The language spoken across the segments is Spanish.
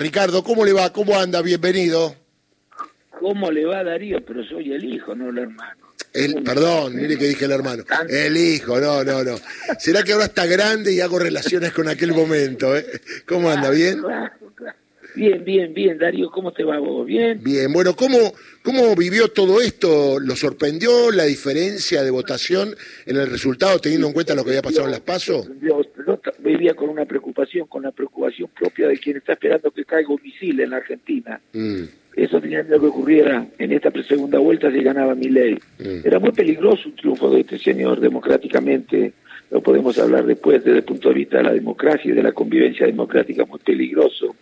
Ricardo, ¿cómo le va? ¿Cómo anda? Bienvenido. ¿Cómo le va Darío? Pero soy el hijo, no el hermano. El, perdón, mire que dije el hermano. El hijo, no, no, no. ¿Será que ahora está grande y hago relaciones con aquel momento? Eh? ¿Cómo anda? ¿Bien? Bien, bien, bien. Darío, ¿cómo te va vos? ¿Bien? Bien, bueno, ¿cómo, ¿cómo vivió todo esto? ¿Lo sorprendió la diferencia de votación en el resultado, teniendo en cuenta lo que había pasado en las PASO? Vivía con una preocupación, con la preocupación propia de quien está esperando que caiga un misil en la Argentina. Mm. Eso tenía miedo que ocurriera en esta segunda vuelta si ganaba mi ley. Mm. Era muy peligroso un triunfo de este señor democráticamente. Lo podemos hablar después desde el punto de vista de la democracia y de la convivencia democrática, muy peligroso.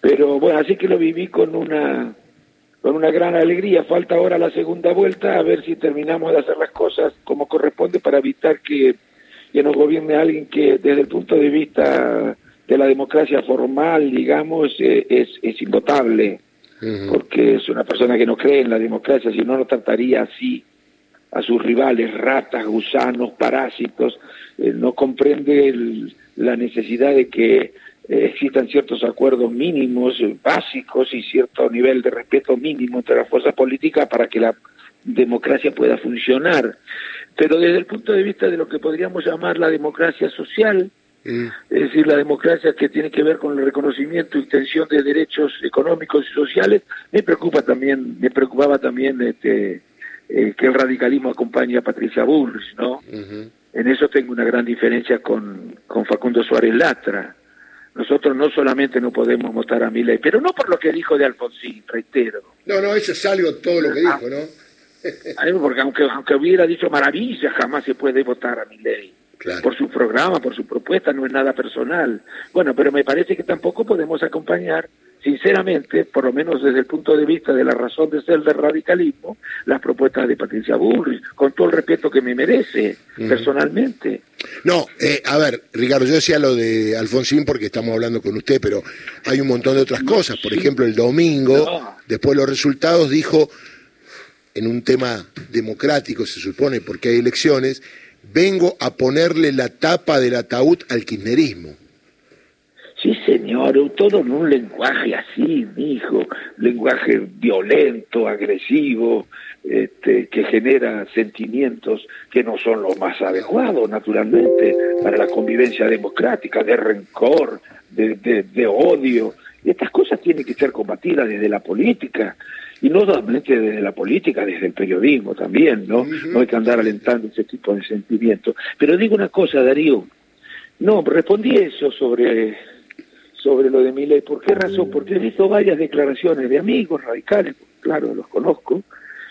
Pero bueno, así que lo viví con una con una gran alegría. Falta ahora la segunda vuelta a ver si terminamos de hacer las cosas como corresponde para evitar que, que nos gobierne alguien que desde el punto de vista de la democracia formal, digamos, eh, es, es invotable porque es una persona que no cree en la democracia, si no, no trataría así a sus rivales, ratas, gusanos, parásitos, eh, no comprende la necesidad de que eh, existan ciertos acuerdos mínimos, básicos y cierto nivel de respeto mínimo entre las fuerzas políticas para que la democracia pueda funcionar. Pero desde el punto de vista de lo que podríamos llamar la democracia social, es decir, la democracia que tiene que ver con el reconocimiento y extensión de derechos económicos y sociales, me preocupa también, me preocupaba también este, eh, que el radicalismo acompañe a Patricia Bullrich, ¿no? En eso tengo una gran diferencia con, con Facundo Suárez Latra. Nosotros no solamente no podemos votar a Milei, pero no por lo que dijo de Alfonsín, reitero. No, no, eso es algo todo lo que dijo, ¿no? Porque aunque, aunque hubiera dicho maravilla, jamás se puede votar a Milei por su programa, por su propuesta, no es nada personal. Bueno, pero me parece que tampoco podemos acompañar, sinceramente, por lo menos desde el punto de vista de la razón de ser del radicalismo, las propuestas de Patricia Bullrich, con todo el respeto que me merece personalmente. No, eh, a ver, Ricardo, yo decía lo de Alfonsín porque estamos hablando con usted, pero hay un montón de otras cosas. Por ejemplo, el domingo, después de los resultados, dijo, en un tema democrático, se supone, porque hay elecciones, vengo a ponerle la tapa del ataúd al kirchnerismo. Sí, señor, todo en un lenguaje así, mi hijo, lenguaje violento, agresivo, este, que genera sentimientos que no son los más adecuados, naturalmente, para la convivencia democrática, de rencor, de, de odio. Estas cosas tienen que ser combatidas desde la política y no solamente desde la política, desde el periodismo también, ¿no? No hay que andar alentando ese tipo de sentimientos. Pero digo una cosa, Darío, no, respondí eso sobre, sobre lo de mi ley. ¿Por qué razón? Porque he visto varias declaraciones de amigos radicales, claro, los conozco,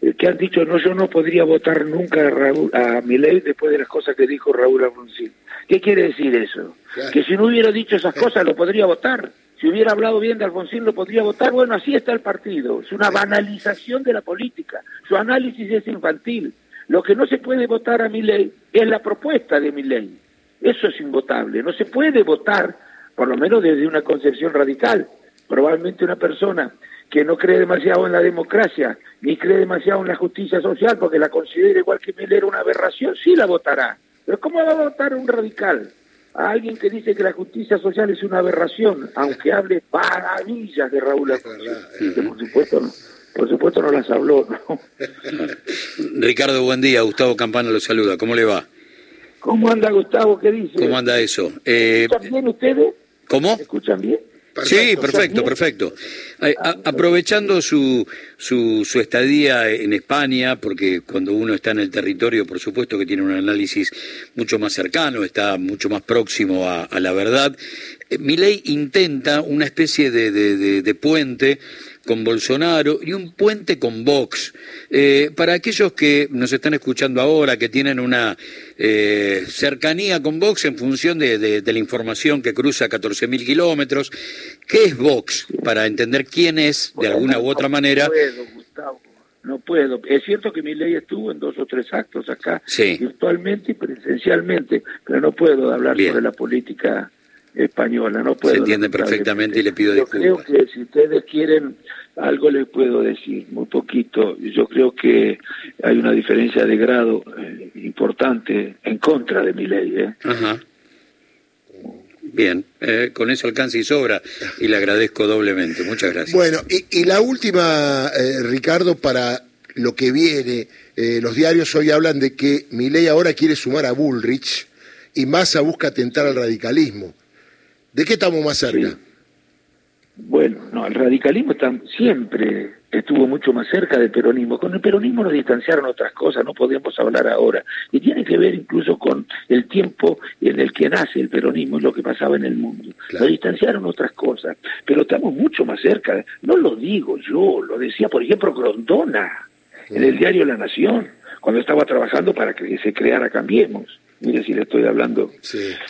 eh, que han dicho, no, yo no podría votar nunca a, Raúl, a mi ley después de las cosas que dijo Raúl Alfonsín. ¿Qué quiere decir eso? Que si no hubiera dicho esas cosas lo podría votar. Si hubiera hablado bien de Alfonsín lo podría votar. Bueno, así está el partido. Es una banalización de la política. Su análisis es infantil. Lo que no se puede votar a mi ley es la propuesta de mi ley. Eso es invotable. No se puede votar, por lo menos desde una concepción radical. Probablemente una persona que no cree demasiado en la democracia, ni cree demasiado en la justicia social, porque la considera igual que Miller una aberración, sí la votará. Pero ¿cómo va a votar un radical? A alguien que dice que la justicia social es una aberración, aunque hable maravillas de Raúl sí, que por supuesto no, por supuesto no las habló. Ricardo, buen día. Gustavo Campana lo saluda. ¿Cómo le va? ¿Cómo anda Gustavo? ¿Qué dice? ¿Cómo anda eso? Eh, ¿Escuchan bien ustedes? ¿Cómo? escuchan bien? Sí, perfecto, perfecto. aprovechando su, su, su, estadía en España, porque cuando uno está en el territorio, por supuesto que tiene un análisis mucho más cercano, está mucho más próximo a, la verdad, eh, mi ley intenta una especie de, de, de puente con Bolsonaro y un puente con Vox. Eh, para aquellos que nos están escuchando ahora, que tienen una eh, cercanía con Vox en función de, la información que cruza 14.000 kilómetros, ¿qué es Vox? Para entender quién es, de alguna u otra manera. No puedo, Gustavo, no puedo. Es cierto que mi ley estuvo en dos o tres actos acá, virtualmente y presencialmente, pero no puedo hablar sobre la política española. No puedo Se entiende perfectamente y le pido disculpas. Yo creo que si ustedes quieren algo les puedo decir, muy poquito. Yo creo que hay una diferencia de grado eh, importante en contra de mi ley. ¿eh? bien, eh, con eso alcanza y sobra y le agradezco doblemente. Muchas gracias. Bueno, y, la última, eh, Ricardo, para lo que viene, eh, los diarios hoy hablan de que Milei ahora quiere sumar a Bullrich y Massa busca atentar al radicalismo. ¿De qué estamos más cerca? Bueno, no, el radicalismo está, siempre estuvo mucho más cerca del peronismo. Con el peronismo nos distanciaron otras cosas, no podemos hablar ahora. Y tiene que ver incluso con el tiempo en el que nace el peronismo y lo que pasaba en el mundo. Nos distanciaron otras cosas, pero estamos mucho más cerca. No lo digo yo, lo decía, por ejemplo, Grondona en el diario La Nación, cuando estaba trabajando para que se creara Cambiemos mire si le estoy hablando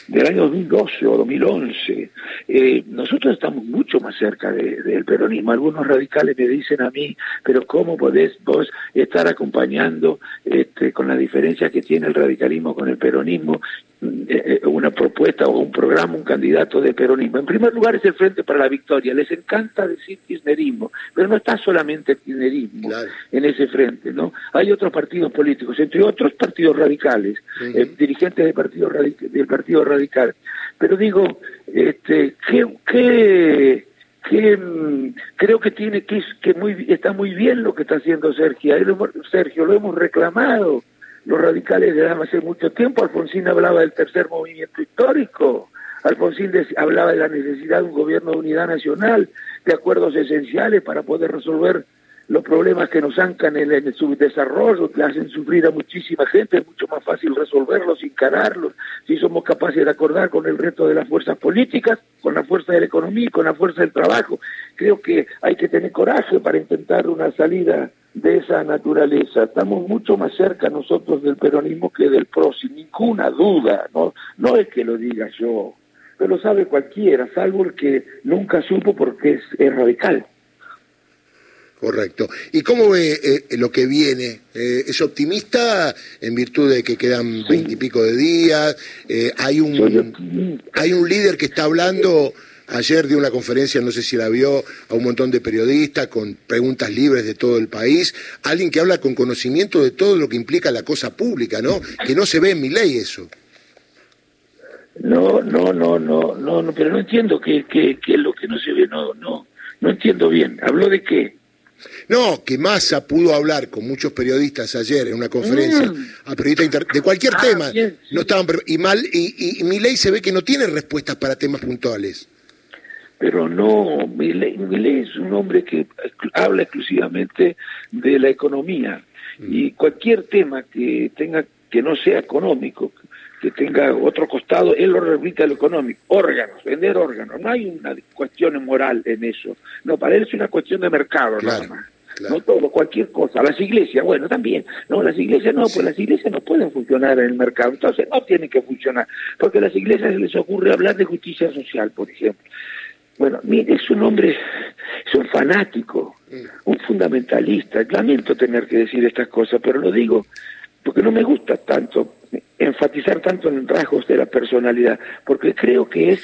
del año 2012 o 2011, eh, nosotros estamos mucho más cerca del peronismo. Algunos radicales me dicen a mí, pero ¿cómo podés vos estar acompañando este, con la diferencia que tiene el radicalismo con el peronismo? Eh, eh, una propuesta o un programa, un candidato de peronismo. En primer lugar es el Frente para la Victoria. Les encanta decir kirchnerismo, pero no está solamente el kirchnerismo en ese frente, ¿no? Hay otros partidos políticos, entre otros partidos radicales, eh, dirigentes del partido, del partido Radical. Pero digo, este, que, que, mm, creo que tiene que, que muy, está muy bien lo que está haciendo Sergio. Sergio, lo hemos reclamado los radicales de hace mucho tiempo. Alfonsín hablaba del tercer movimiento histórico. Alfonsín hablaba de la necesidad de un gobierno de unidad nacional, de acuerdos esenciales para poder resolver los problemas que nos ancan en, el subdesarrollo, que hacen sufrir a muchísima gente, es mucho más fácil resolverlos, encararlos, si somos capaces de acordar con el resto de las fuerzas políticas, con la fuerza de la economía y con la fuerza del trabajo. Creo que hay que tener coraje para intentar una salida de esa naturaleza. Estamos mucho más cerca nosotros del peronismo que del PRO, sin ninguna duda. No, no es que lo diga yo, pero lo sabe cualquiera, salvo el que nunca supo porque es radical. Correcto. ¿Y cómo ve eh, lo que viene? Eh, ¿Es optimista en virtud de que quedan veintipico de días? Eh, hay, un, hay un líder que está hablando ayer de una conferencia, no sé si la vio, a un montón de periodistas con preguntas libres de todo el país. Alguien que habla con conocimiento de todo lo que implica la cosa pública, ¿no? Que no se ve en mi ley eso. No, no, no, no, no, no pero no entiendo qué, qué, qué es lo que no se ve, no, no, no entiendo bien. ¿Habló de qué? No, que Massa pudo hablar con muchos periodistas ayer en una conferencia, mm. a periodistas de cualquier ah, tema, no estaban y mal y, mi ley se ve que no tiene respuestas para temas puntuales. Pero no, mi ley es un hombre que habla exclusivamente de la economía mm. y cualquier tema que tenga que no sea económico, que tenga otro costado, él lo repite a lo económico, órganos, vender órganos, no hay una cuestión moral en eso, no, para él es una cuestión de mercado nada más. No todo, cualquier cosa. Las iglesias, bueno, también. No, las iglesias no, pues las iglesias no pueden funcionar en el mercado. Entonces no tienen que funcionar. Porque a las iglesias se les ocurre hablar de justicia social, por ejemplo. Bueno, mire, es un hombre, es un fanático, mm. un fundamentalista. Lamento tener que decir estas cosas, pero lo digo porque no me gusta tanto enfatizar tanto en rasgos de la personalidad, porque creo que es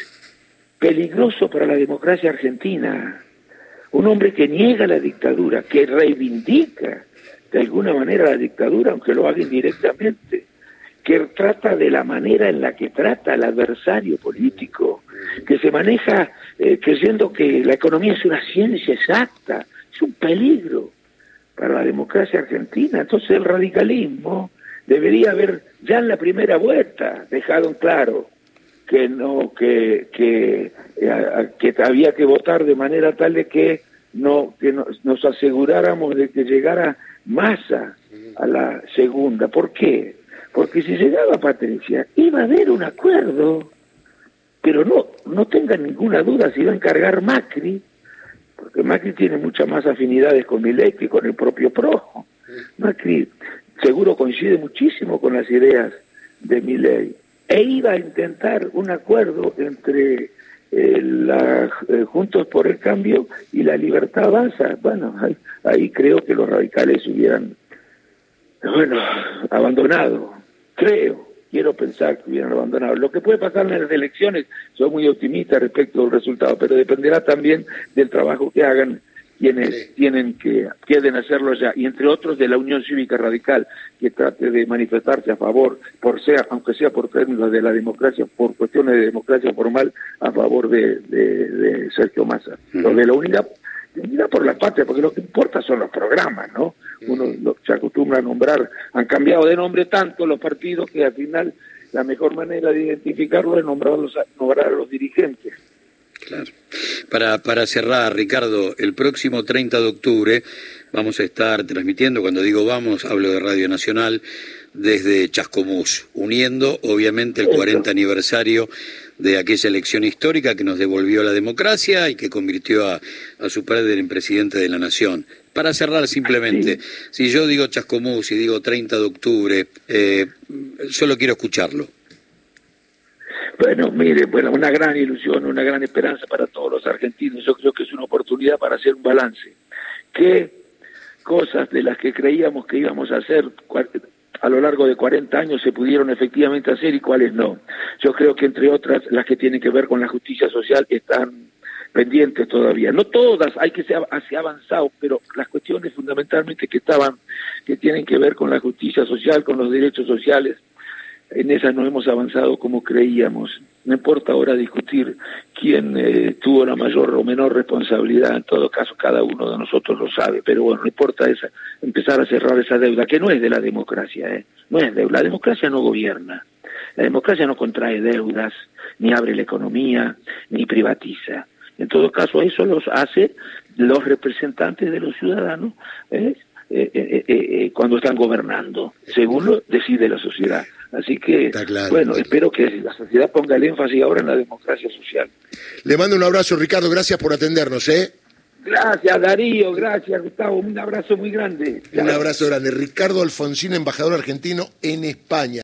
peligroso para la democracia argentina. Un hombre que niega la dictadura, que reivindica de alguna manera la dictadura, aunque lo haga indirectamente, que trata de la manera en la que trata al adversario político, que se maneja eh, creyendo que la economía es una ciencia exacta, es un peligro para la democracia argentina. Entonces el radicalismo debería haber ya en la primera vuelta dejado claro que no que eh, que había que votar de manera tal de que no que nos, aseguráramos de que llegara masa a la segunda. ¿Por qué? Porque si llegaba Patricia iba a haber un acuerdo, pero no no tengan ninguna duda si iba a encargar Macri porque Macri tiene muchas más afinidades con Milei que con el propio Pro. Macri seguro coincide muchísimo con las ideas de Milei e iba a intentar un acuerdo entre eh, la, eh, Juntos por el Cambio y la Libertad Avanza. Bueno, ahí, creo que los radicales hubieran, bueno, abandonado, creo quiero pensar que hubieran abandonado. Lo que puede pasar en las elecciones, soy muy optimista respecto al resultado, pero dependerá también del trabajo que hagan quienes tienen que quieren hacerlo ya y entre otros de la Unión Cívica Radical que trate de manifestarse a favor por sea aunque sea por términos de la democracia por cuestiones de democracia formal a favor de, de, Sergio Massa. Lo de la unidad unidad por la patria porque lo que importa son los programas no uno se acostumbra a nombrar han cambiado de nombre tanto los partidos que al final la mejor manera de identificarlo es nombrarlos nombrar a los dirigentes. Claro. Para, para cerrar, Ricardo, el próximo 30 de octubre vamos a estar transmitiendo, cuando digo vamos, hablo de Radio Nacional, desde Chascomús, uniendo obviamente el 40 aniversario de aquella elección histórica que nos devolvió la democracia y que convirtió a, a su padre en presidente de la nación. Para cerrar simplemente, si yo digo Chascomús y digo 30 de octubre, eh, solo quiero escucharlo. Bueno, mire, bueno, una gran ilusión, una gran esperanza para todos los argentinos. Yo creo que es una oportunidad para hacer un balance. ¿Qué cosas de las que creíamos que íbamos a hacer a lo largo de 40 años se pudieron efectivamente hacer y cuáles no? Yo creo que entre otras las que tienen que ver con la justicia social están pendientes todavía. No todas, hay que ser avanzado, pero las cuestiones fundamentalmente que estaban, que tienen que ver con la justicia social, con los derechos sociales, en esas no hemos avanzado como creíamos. No importa ahora discutir quién eh, tuvo la mayor o menor responsabilidad, en todo caso cada uno de nosotros lo sabe, pero bueno, no importa esa, empezar a cerrar esa deuda, que no es de la democracia, ¿eh? no es deuda, la democracia no gobierna, la democracia no contrae deudas, ni abre la economía, ni privatiza. En todo caso, eso los hace los representantes de los ciudadanos ¿eh? Eh, eh, eh, cuando están gobernando, según lo decide la sociedad. Así que, bueno, espero que la sociedad ponga el énfasis ahora en la democracia social. Le mando un abrazo, Ricardo, gracias por atendernos, ¿eh? Gracias, Darío, gracias, Gustavo, un abrazo muy grande. Un abrazo grande. Ricardo Alfonsín, embajador argentino en España.